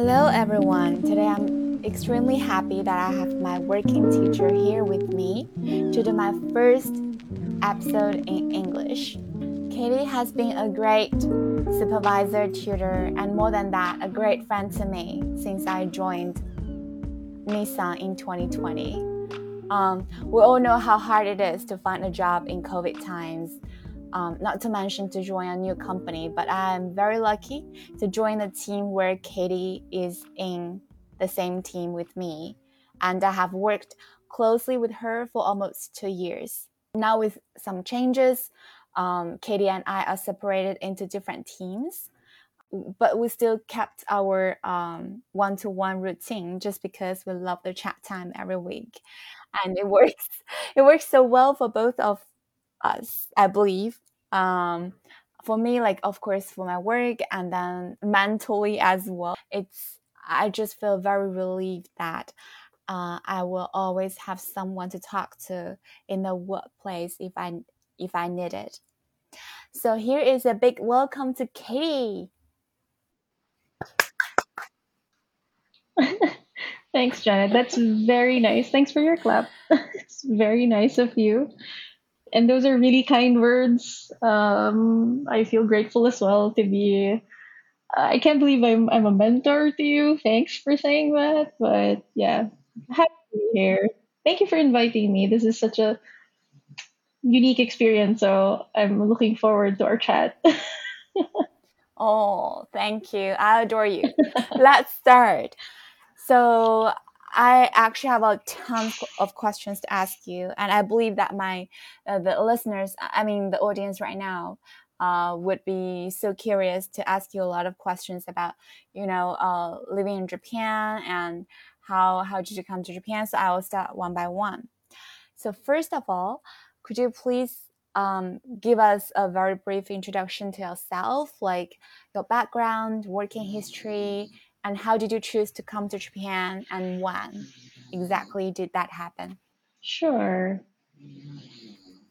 Hello, everyone. Today I'm extremely happy that I have my working teacher here with me to do my first episode in English. Katie has been a great supervisor, tutor, and more than that, a great friend to me since I joined Nissan in 2020. Um, we all know how hard it is to find a job in COVID times um, not to mention to join a new company. But I'm very lucky to join the team where Katie is in the same team with me. And I have worked closely with her for almost two years. Now, with some changes, um, Katie and I are separated into different teams, but we still kept our one to one routine just because we love the chat time every week. And it works. It works so well for both of us, I believe. Um, for me, like of course for my work and then mentally as well, it's I just feel very relieved that uh, I will always have someone to talk to in the workplace if I if I need it. So here is a big welcome to Katie. Thanks, Janet. That's very nice. Thanks for your clap. it's very nice of you and those are really kind words. Um, I feel grateful as well to be. I can't believe I'm I'm a mentor to you. Thanks for saying that. But yeah, happy to be here. Thank you for inviting me. This is such a unique experience. So I'm looking forward to our chat. oh, thank you. I adore you. Let's start. So I actually have a ton of questions to ask you, and I believe that my uh, the listeners, I mean the audience right now, uh, would be so curious to ask you a lot of questions about you know uh, living in Japan and how how did you come to Japan. So I will start one by one. So first of all, could you please um, give us a very brief introduction to yourself, like your background, working history, and how did you choose to come to Japan and when exactly did that happen? Sure.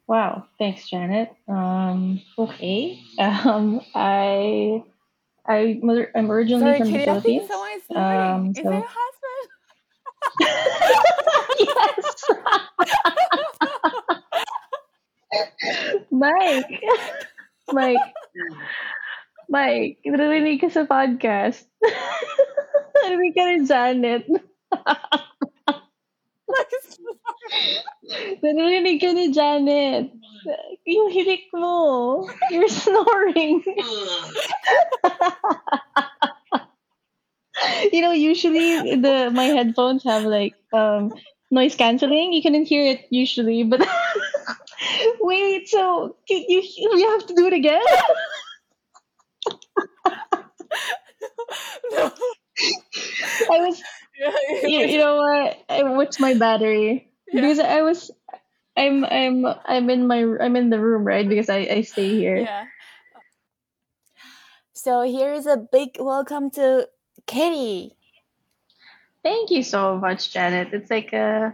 Wow, thanks, Janet. Um, okay. Um, I I I'm originally Sorry, from the Philippines. Um, Is so... your husband? yes. Mike. Mike. Mike, narinig ka sa podcast. narinig ka ni Janet. narinig ka ni Janet. Yung hilik mo. You're snoring. you know, usually the my headphones have like um noise canceling. You couldn't hear it usually, but wait, so you you have to do it again? no. I was, you, you know what? I, what's my battery? Yeah. Because I was, I'm, I'm, I'm in my, I'm in the room, right? Because I, I stay here. Yeah. So here's a big welcome to Katie. Thank you so much, Janet. It's like uh,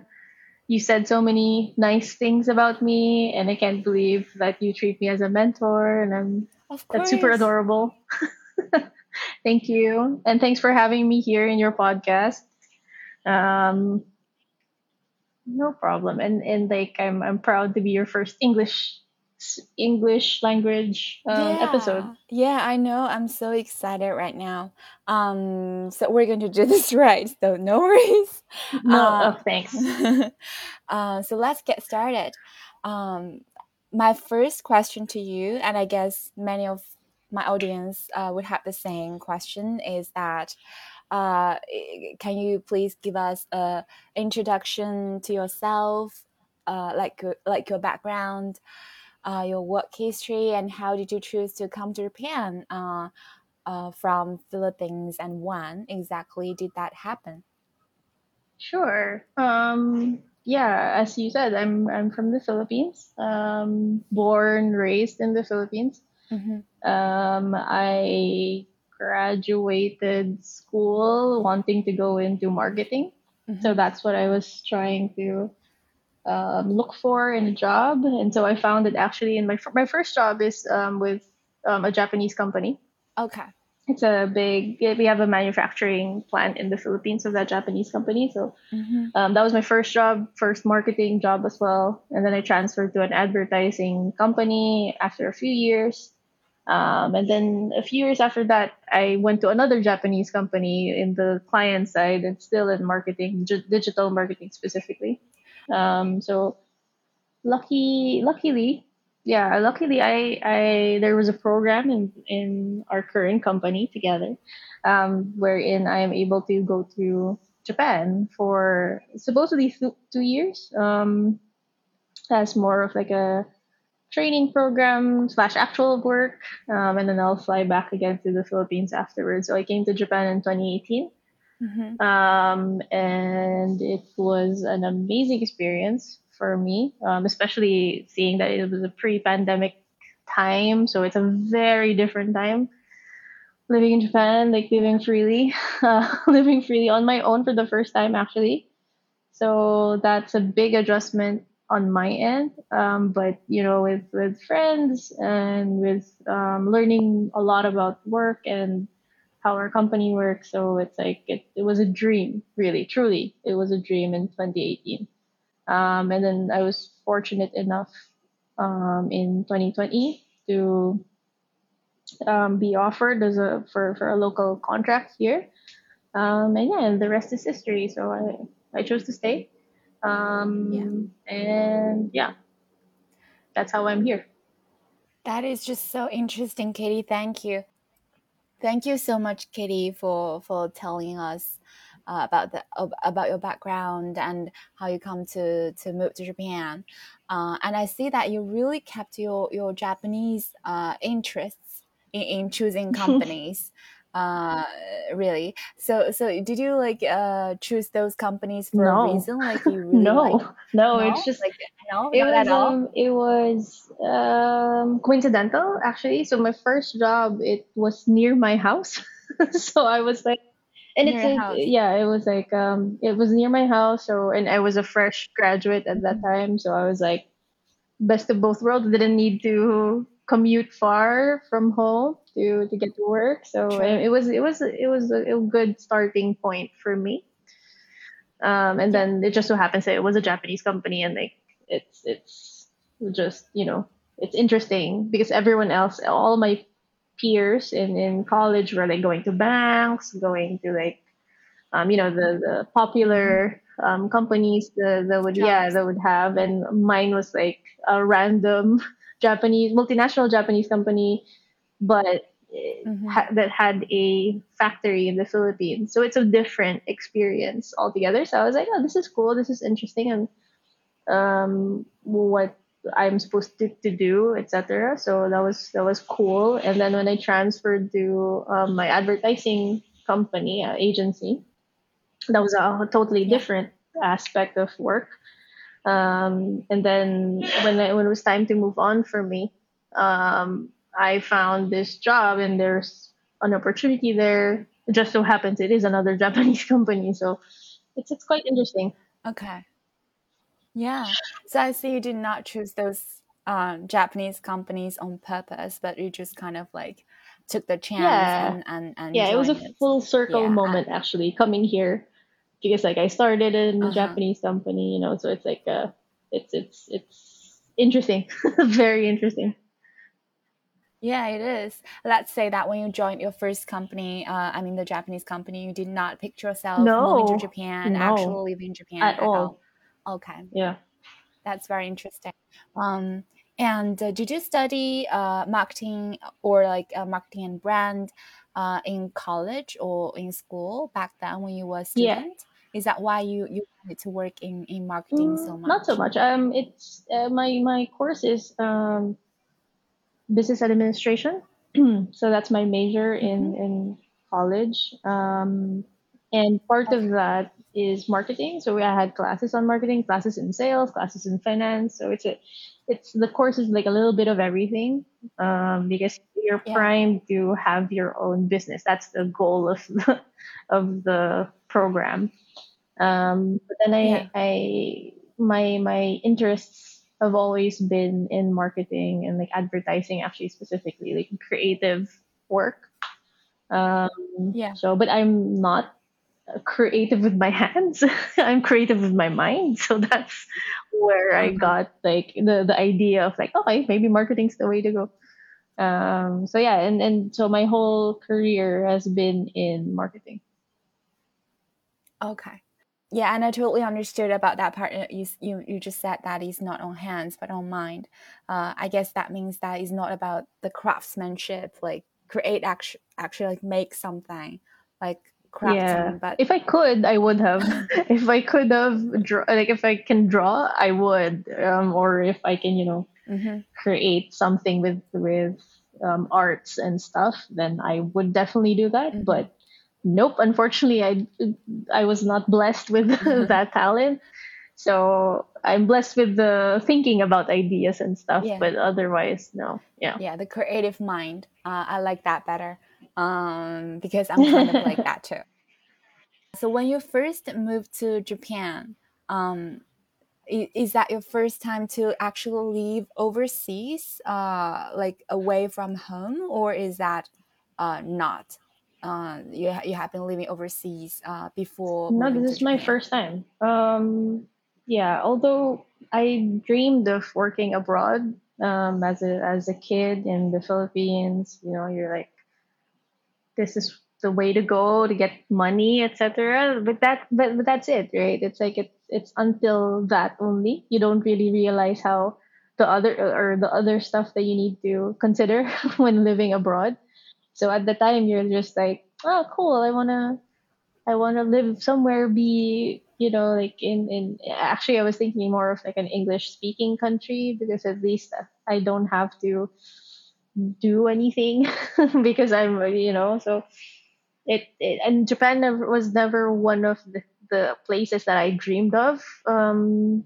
you said so many nice things about me, and I can't believe that you treat me as a mentor, and I'm that's super adorable. Thank you. And thanks for having me here in your podcast. Um, no problem. And and like I'm I'm proud to be your first English English language um, yeah. episode. Yeah, I know. I'm so excited right now. Um, so we're going to do this right. So no worries. No, uh, oh, thanks. uh, so let's get started. Um, my first question to you, and I guess many of my audience uh, would have the same question is that uh, can you please give us a introduction to yourself uh, like like your background uh, your work history and how did you choose to come to japan uh, uh, from philippines and when exactly did that happen? Sure. Um, yeah as you said i'm i'm from the philippines. Um, born raised in the philippines Mm-hmm. Um, I graduated school wanting to go into marketing. Mm-hmm. So that's what I was trying to um, look for in a job. And so I found it actually in my my first job is um, with um, a Japanese company. Okay. it's a big we have a manufacturing plant in the philippines of that japanese company so mm-hmm. um, that was my first job first marketing job as well and then i transferred to an advertising company after a few years um, and then a few years after that i went to another japanese company in the client side and still in marketing digital marketing specifically um, so lucky luckily yeah, luckily I I there was a program in in our current company together, um, wherein I am able to go to Japan for supposedly two years. Um, as more of like a training program slash actual work, um, and then I'll fly back again to the Philippines afterwards. So I came to Japan in 2018. Mm-hmm. Um, and it was an amazing experience for me, um, especially seeing that it was a pre-pandemic time, so it's a very different time living in Japan, like living freely, uh, living freely on my own for the first time actually. So that's a big adjustment on my end. Um, but you know, with with friends and with um, learning a lot about work and how our company works. So it's like it, it was a dream, really, truly. It was a dream in 2018. Um, and then I was fortunate enough um, in 2020 to um, be offered as a for, for a local contract here. Um, and yeah, and the rest is history. So I, I chose to stay. Um, yeah. And yeah, that's how I'm here. That is just so interesting, Katie. Thank you. Thank you so much, Katie, for, for telling us uh, about the about your background and how you come to to move to Japan. Uh, and I see that you really kept your your Japanese uh, interests in, in choosing companies. Uh really? So so did you like uh choose those companies for no. a reason? Like you really no. like, no. No it's just like no? it was um, it was um coincidental actually. So my first job it was near my house. So i was like and it's like, yeah it was like um it was near my house. So and i was a fresh graduate at that time. So i was like best of both worlds. Didn't need to commute far from home to to get to work so it, it was it was it was a, a, good starting point for me um and then it just so happens that it was a japanese company and like it's it's just you know it's interesting because everyone else all my peers in, in college were like going to banks, going to like, um, you know, the, the popular um, companies that, that would, Jobs. yeah, that would have. And mine was like a random Japanese, multinational Japanese company, but mm-hmm. ha- that had a factory in the Philippines. So it's a different experience altogether. So I was like, oh, this is cool. This is interesting. And um, what I'm supposed to, to do, etc. So that was that was cool. And then when I transferred to um, my advertising company uh, agency, that was a totally different aspect of work. Um, and then when I, when it was time to move on for me, um, I found this job and there's an opportunity there. It just so happens it is another Japanese company, so it's it's quite interesting. Okay. Yeah. So I see you did not choose those um, Japanese companies on purpose, but you just kind of like took the chance yeah. and, and, and yeah, it was a it. full circle yeah. moment actually coming here because like I started in a uh-huh. Japanese company, you know, so it's like uh it's it's it's interesting. Very interesting. Yeah, it is. Let's say that when you joined your first company, uh, I mean the Japanese company, you did not picture yourself no, moving to Japan, no, actually living in Japan at, at all. all. Okay. Yeah. That's very interesting. Um, and uh, did you study uh, marketing or like uh, marketing and brand uh, in college or in school back then when you were a student? Yeah. Is that why you, you wanted to work in, in marketing mm, so much? Not so much. Um, it's uh, my my course is um, business administration, so that's my major in mm-hmm. in college. Um, and part of that is marketing. So I had classes on marketing, classes in sales, classes in finance. So it's a, it's the course is like a little bit of everything um, because you're yeah. primed to have your own business. That's the goal of the, of the program. Um, but then I, yeah. I my my interests have always been in marketing and like advertising, actually specifically like creative work. Um, Yeah. so, but I'm not creative with my hands. I'm creative with my mind. So that's where I got like the the idea of like, okay, maybe marketing's the way to go. Um, so yeah, and and so my whole career has been in marketing. Okay. Yeah, and I totally understood about that part. Uh, You you you just said that it's not on hands but on mind. Uh, I guess that means that it's not about the craftsmanship, like create actually actually like make something, like Yeah. crafting. But If I could, I would have. if I could have draw, like if I can draw, I would. Um, or if I can, you know, Mhm. create something with with um, arts and stuff, then I would definitely do that. Mhm. But nope, unfortunately, I I was not blessed with that talent. So I'm blessed with the thinking about ideas and stuff, Yeah. but otherwise, no. Yeah. yeah, the creative mind. Uh, I like that better um, because I'm kind of like that too. So when you first moved to Japan, um, is that your first time to actually leave overseas, uh, like away from home, or is that uh, not? Uh, you you have been living overseas uh, before No, this is my first time. Um, yeah, although I dreamed of working abroad um, as a as a kid in the Philippines, you know, you're like, this is the way to go to get money, etc. But that, but, but that's it, right? It's like it's it's until that only. You don't really realize how the other or the other stuff that you need to consider when living abroad. So at the time, you're just like, oh, cool. I wanna I want to live somewhere, be, you know, like in, in, actually, I was thinking more of like an English speaking country because at least I don't have to do anything because I'm, you know, so it, it and Japan never, was never one of the, the places that I dreamed of, um,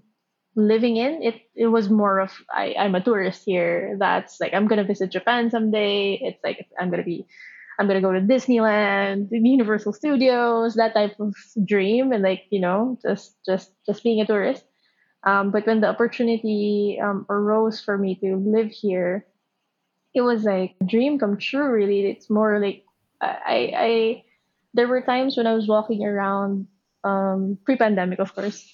living in. It, it was more of, I, I'm a tourist here. That's like, I'm to visit Japan someday. It's like, I'm to be I'm gonna go to Disneyland, Universal Studios, that type of dream, and like you know, just just just being a tourist. Um, but when the opportunity um, arose for me to live here, it was like a dream come true. Really, it's more like I I there were times when I was walking around um, pre-pandemic, of course.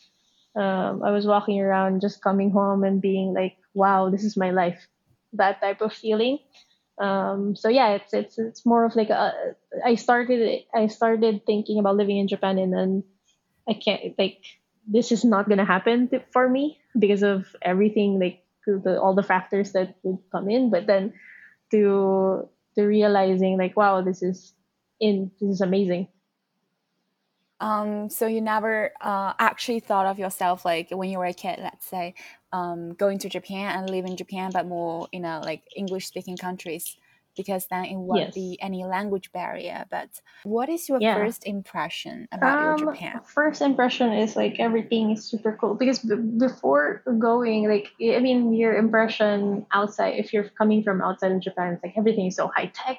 Um, I was walking around, just coming home and being like, "Wow, this is my life." That type of feeling. Um so yeah it's it's it's more of like a i started i started thinking about living in japan and then i can't like this is not gonna happen for me because of everything like the, all the factors that would come in. But then to to realizing like wow this is in this is amazing Um, so you never uh, actually thought of yourself like when you were a kid, let's say, um, going to Japan and live in Japan, but more you know like English speaking countries, because then it won't yes be any language barrier. But what is your yeah first impression about your um Japan? first impression is like everything is super cool because b- before going like i mean your impression outside if you're coming from outside of japan it's like everything is so high tech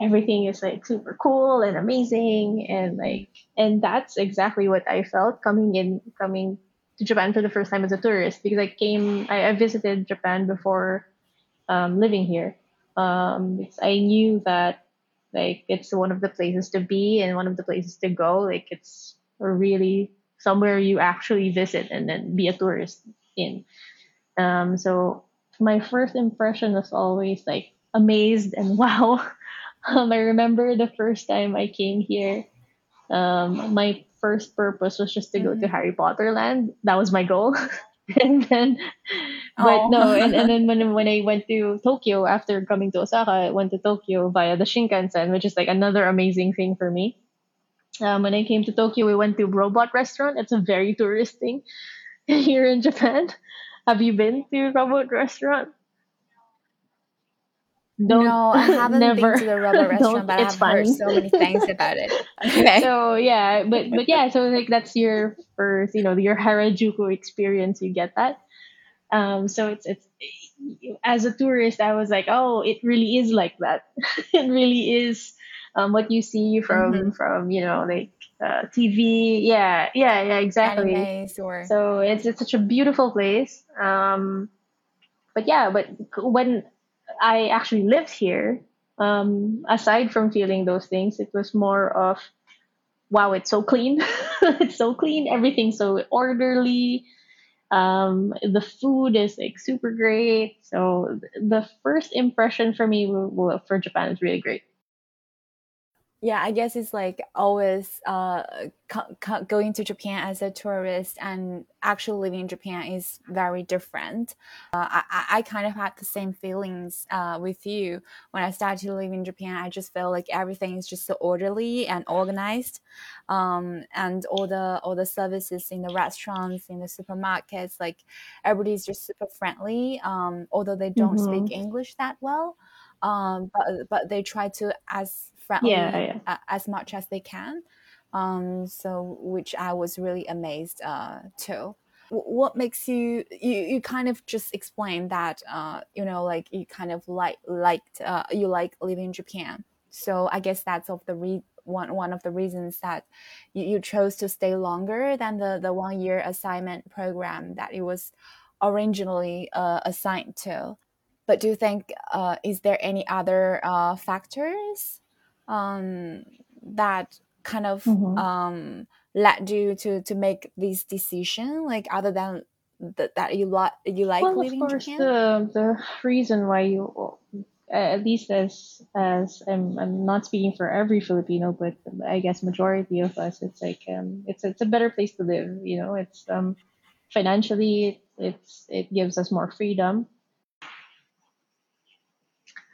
everything is like super cool and amazing and like and that's exactly what I felt coming in coming to Japan for the first time as a tourist because I came I, I visited Japan before um, living here. Um, I knew that like it's one of the places to be and one of the places to go. Like it's really somewhere you actually visit and then be a tourist in. Um, so my first impression was always like amazed and wow. Um, I remember the first time I came here. Um, my first purpose was just to go to Mhm. Harry Potter Land. That was my goal. and then, but no, and, and then when when I went to Tokyo after coming to Osaka, I went to Tokyo via the Shinkansen, which is like another amazing thing for me. Um, when I came to Tokyo, we went to Robot Restaurant. It's a very tourist thing here in Japan. Have you been to Robot Restaurant? Don't no, I haven't been never to the robot restaurant, but I It's have heard so many things about it. Okay. so yeah, but but yeah, so like that's your first, you know, your Harajuku experience. You get that. Um, so it's it's as a tourist, I was like, oh, it really is like that. it really is um, what you see from hmm from you know like uh, TV. Yeah, yeah, yeah, exactly. Animes or So it's it's such a beautiful place. Um, but yeah, but when I actually lived here, um, aside from feeling those things, it was more of, wow, it's so clean. it's so clean. Everything's so orderly. Um, the food is like super great. So the first impression for me for Japan is really great yeah i guess it's like always uh, going to japan as a tourist and actually living in japan is very different. Uh, I, I kind of had the same feelings uh, with you. When i started to live in japan i just felt like everything is just so orderly and organized. Um, and all the all the services in the restaurants in the supermarkets like everybody's just super friendly um, although they don't mm-hmm. speak english that well. Um, but but they try to as friendly yeah, yeah. as much as they can. Um, so which I was really amazed uh, too. What makes you you you kind of just explain that uh, you know like you kind of like liked uh, you like living in Japan. So I guess that's of the re- one one of the reasons that you, you chose to stay longer than the the one year assignment program that it was originally uh, assigned to. But do you think uh, is there any other uh, factors um, that kind of mm-hmm. um, led you to to make this decision like other than th- that you like you like well, living of course, in Japan? the the reason why you at least as as I'm, I'm not speaking for every Filipino, but I guess majority of us, it's like um, it's it's a better place to live. You know, it's um, financially it's it gives us more freedom.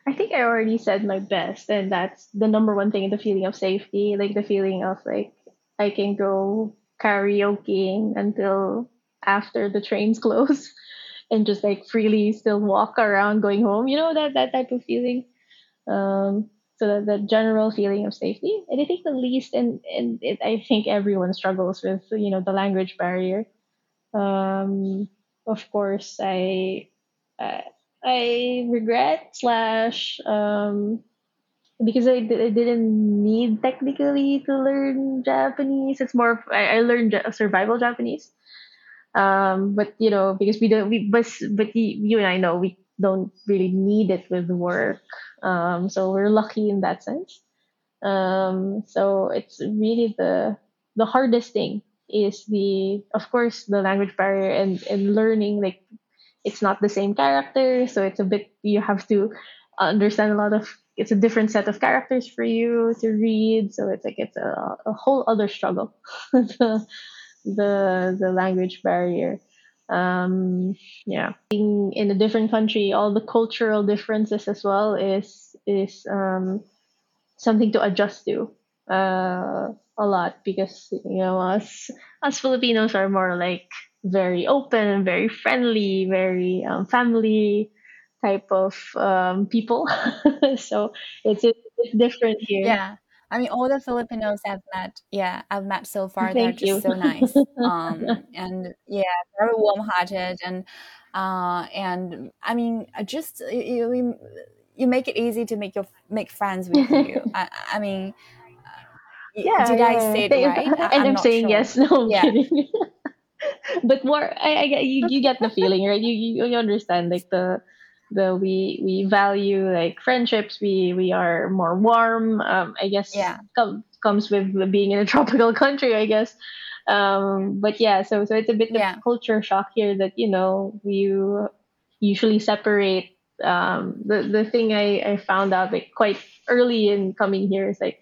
I think I already said my best, and that's the number one thing the feeling of safety, like the feeling of like I can go karaokeing until after the trains close and just like freely still walk around going home, you know, that, that type of feeling. Um, so that the general feeling of safety. And I think the least, and, and it, I think everyone struggles with, you know, the language barrier. Um, of course, I, uh, I regret slash um because I, I didn't need technically to learn Japanese. It's more of, I, I learned survival Japanese. Um, but you know because we don't we but but you, and I know we don't really need it with work. Um, so we're lucky in that sense. Um, so it's really the the hardest thing is the of course the language barrier and and learning like it's not the same character so it's a bit you have to understand a lot of it's a different set of characters for you to read so it's like it's a, a whole other struggle the, the the language barrier. Um yeah. Being in a different country all the cultural differences as well is is um something to adjust to uh a lot because you know us us Filipinos are more like very open very friendly, very um, family type of um, people. so it's, it's different here. Yeah. I mean, all the Filipinos I've met, yeah, I've met so far, Thank they're just so nice. Um, and yeah, very warm-hearted, and uh, and I mean, just you, you make it easy to make your make friends with you. I, I mean, yeah, did yeah. I say it right? and I'm, I'm saying sure. yes. No, I'm yeah. kidding. But more I, I you, you get the feeling right? You, you you understand like the the we we value like friendships. We we are more warm. Um i guess yeah. com- comes with being in a tropical country i guess. Um but yeah so so it's a bit yeah. of culture shock here that you know you usually separate. Um the the thing i i found out like quite early in coming here is like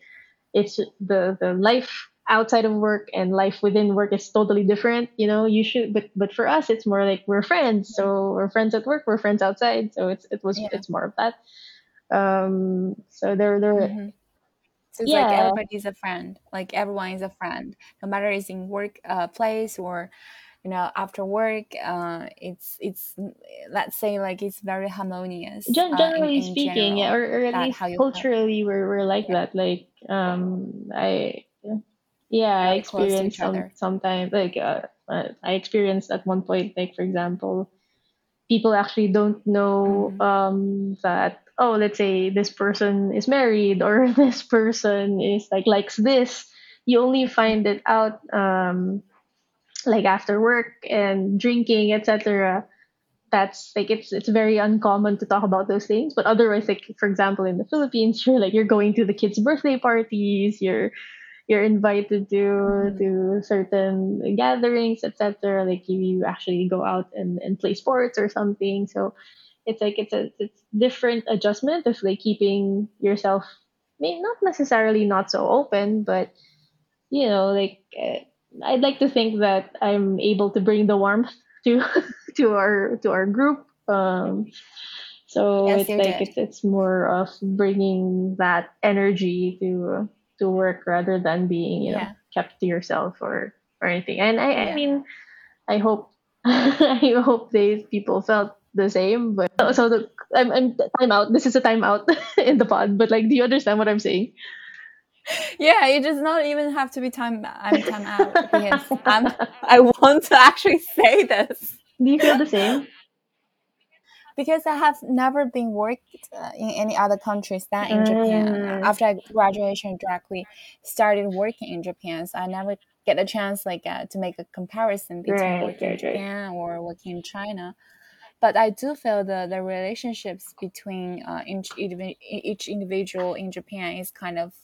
it's the the life outside of work and life within work is totally different you know you should but but for us it's more like we're friends so we're friends at work we're friends outside so it's it was yeah. it's more of that um so there there mm-hmm. so it's yeah. like everybody's a friend like everyone is a friend no matter it's in work uh, place or you know after work uh it's it's let's say like it's very harmonious Gen- generally uh, in, in speaking general, yeah, or, or at least culturally we're, we're like yeah. that like um i yeah i experienced some, sometimes like uh, uh, i experienced at one point like for example people actually don't know mm-hmm. um that oh let's say this person is married or this person is like likes this. You only find it out um like after work and drinking etc that's like it's it's very uncommon to talk about those things but otherwise like for example in the philippines you're like you're going to the kids birthday parties you're you're invited to Mhm. to certain gatherings etc like you, you actually go out and, and play sports or something so it's like it's a it's different adjustment of like keeping yourself may not necessarily not so open but you know like uh, i'd like to think that i'm able to bring the warmth to to our to our group um so Yes, it's like did. it's it's more of bringing that energy to to work rather than being you know Yeah. kept to yourself or or anything and i i mean i hope i hope these people felt the same but so, the i'm i'm time out this is a time out in the pod but like do you understand what i'm saying Yeah, it does not even have to be time. I'm time out because I'm. I want to actually say this do you feel the same because I have never been worked uh, in any other countries than in Japan. Mm. After I graduation, directly started working in Japan, so I never get a chance like uh, to make a comparison between Right, working in right, right. Japan or working in China. But I do feel the the relationships between uh, each each individual in Japan is kind of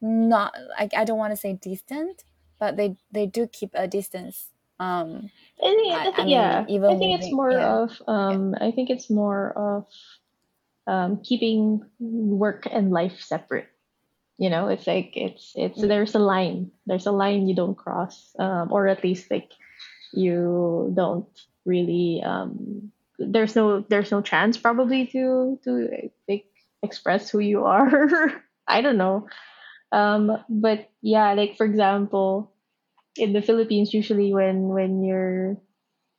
not like I don't want to say distant, but they they do keep a distance. Um, I think, I- I mean, yeah. even I think it's more yeah. of um I think it's more of um keeping work and life separate. You know, it's like it's it's Mm. there's a line. There's a line you don't cross. Um or at least like you don't really um there's no there's no chance probably to to like express who you are. I don't know. Um but yeah, like for example, in the Philippines usually when when you're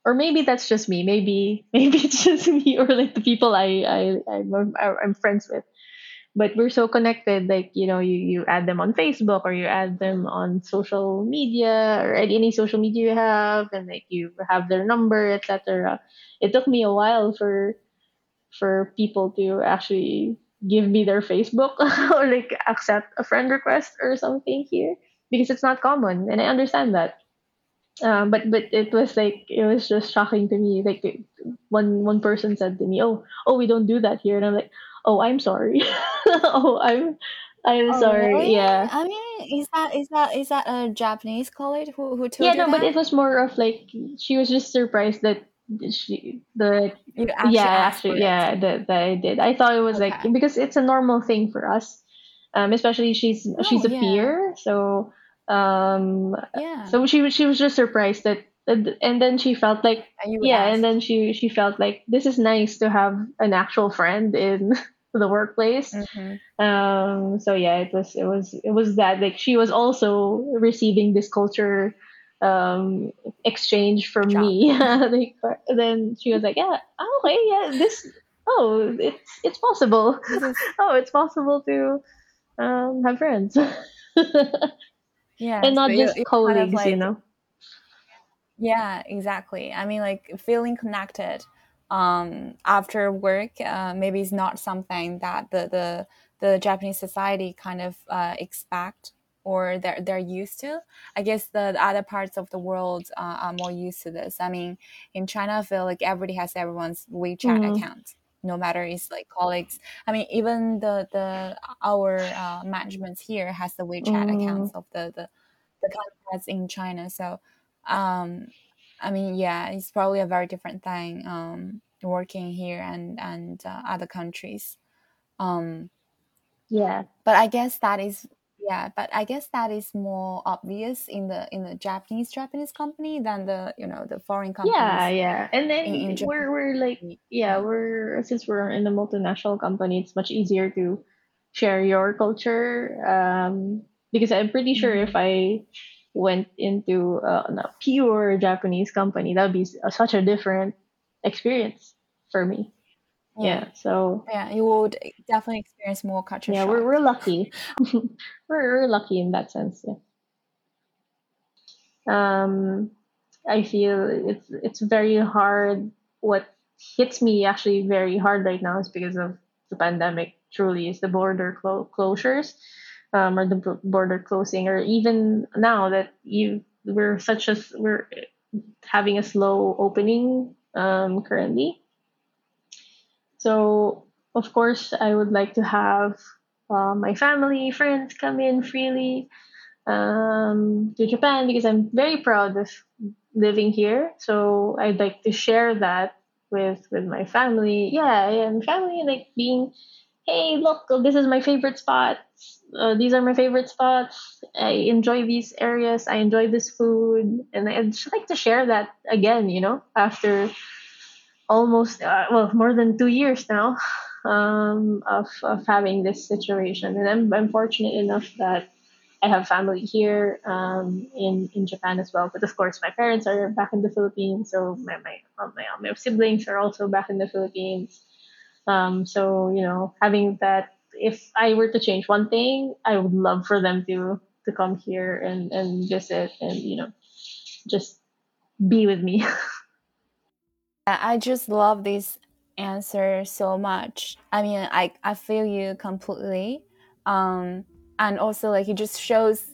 or maybe that's just me. Maybe maybe it's just me or like the people I I I'm, I'm friends with. But we're so connected. Like you know, you you add them on Facebook or you add them on social media or any, social media you have, and like you have their number, etc. It took me a while for for people to actually give me their Facebook or like accept a friend request or something here because it's not common, and I understand that um, but but it was like it was just shocking to me. Like it- one one person said to me, "Oh, oh, we don't do that here," and I'm like, "Oh, I'm sorry. oh, I'm I'm Oh, sorry. really? Yeah, I mean, is that is that is that a Japanese colleague who who told yeah. you No, but it was more of like she was just surprised that she the You actually yeah actually yeah that, that I did. I thought it was like because it's a normal thing for us. Um, especially she's she's a Oh, yeah. peer, so um, Yeah. so she was she was just surprised that, and then she felt like And yeah ask. and then she she felt like this is nice to have an actual friend in the workplace Mhm. um so yeah it was it was it was that like she was also receiving this culture um exchange from Shock. me like then she was like yeah oh, okay yeah this oh it's it's possible oh it's possible to um have friends yeah. and not just you kind of colleagues you know yeah, exactly. I mean, like feeling connected um after work uh, maybe is not something that the the the Japanese society kind of uh, expect or they're they're used to. I guess the, the other parts of the world uh, are more used to this. I mean, in China, I feel like everybody has everyone's WeChat Mhm. account. No matter it's like colleagues. I mean, even the the our uh, managements here has the WeChat Mm. accounts of the the the contacts in China. So, um, I mean, yeah, it's probably a very different thing um, working here and and uh, other countries. Um, yeah but I guess that is yeah, but I guess that is more obvious in the in the Japanese Japanese company than the you know the foreign companies. Yeah, yeah. And then in- in we're we're like yeah, Yeah. we're since we're in a multinational company, it's much easier to share your culture. Um, because I'm pretty sure Mhm. if I went into uh, a pure Japanese company, that'd be s- such a different experience for me. Yeah. So yeah, you would definitely experience more culture yeah, shock. we're we're lucky. we're we're lucky in that sense. Yeah. Um, I feel it's it's very hard. What hits me actually very hard right now is because of the pandemic. Truly, is the border clo- closures, um, or the b- border closing, or even now that you we're such a s- we're having a slow opening um, currently. So, of course, I would like to have uh, my family, friends come in freely um, to Japan because I'm very proud of living here. So I'd like to share that with with my family. Yeah, and family like being, hey, look, this is my favorite spot. Uh, these are my favorite spots. I enjoy these areas. I enjoy this food, and I'd just like to share that again. You know, after almost uh, well more than two years now um, of of having this situation, and I'm I'm fortunate enough that I have family here um, in in Japan as well. But of course, my parents are back in the Philippines, so my my my, my siblings are also back in the Philippines. Um, so you know, having that, if I were to change one thing, I would love for them to to come here and and visit and you know, just be with me. I just love this answer so much. I mean, I I feel you completely. Um, and also like it just shows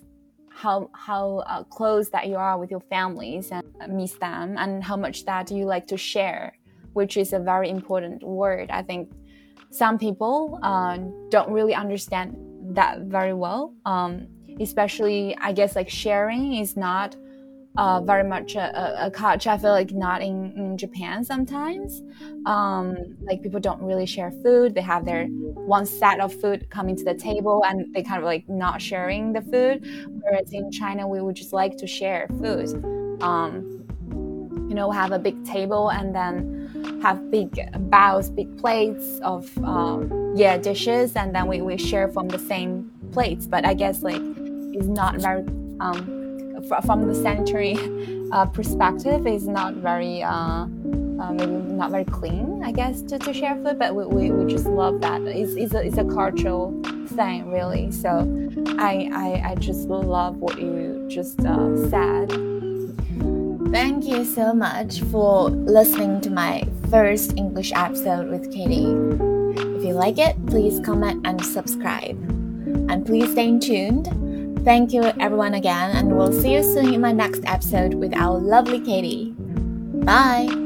how how uh, close that you are with your families and miss them and how much that you like to share which is a very important word i think some people uh, don't really understand that very well um, especially i guess like sharing is not uh, very much a, a, culture. I feel like not in, in Japan sometimes. Um, like people don't really share food. They have their one set of food coming to the table and they kind of like not sharing the food. Whereas in China, we would just like to share food. Um, you know, have a big table and then have big bowls, big plates of um, yeah dishes, and then we, we share from the same plates. But I guess like it's not very um, from the sanitary uh, perspective is not very uh, uh, maybe not very clean I guess to, to share food but we, we, we just love that it's, it's, a, it's a cultural thing really so I, I, I just love what you just uh, said Thank you so much for listening to my first English episode with Katie. If you like it, please comment and subscribe. And please stay tuned Thank you, everyone, again, and we'll see you soon in my next episode with our lovely Katie. Bye!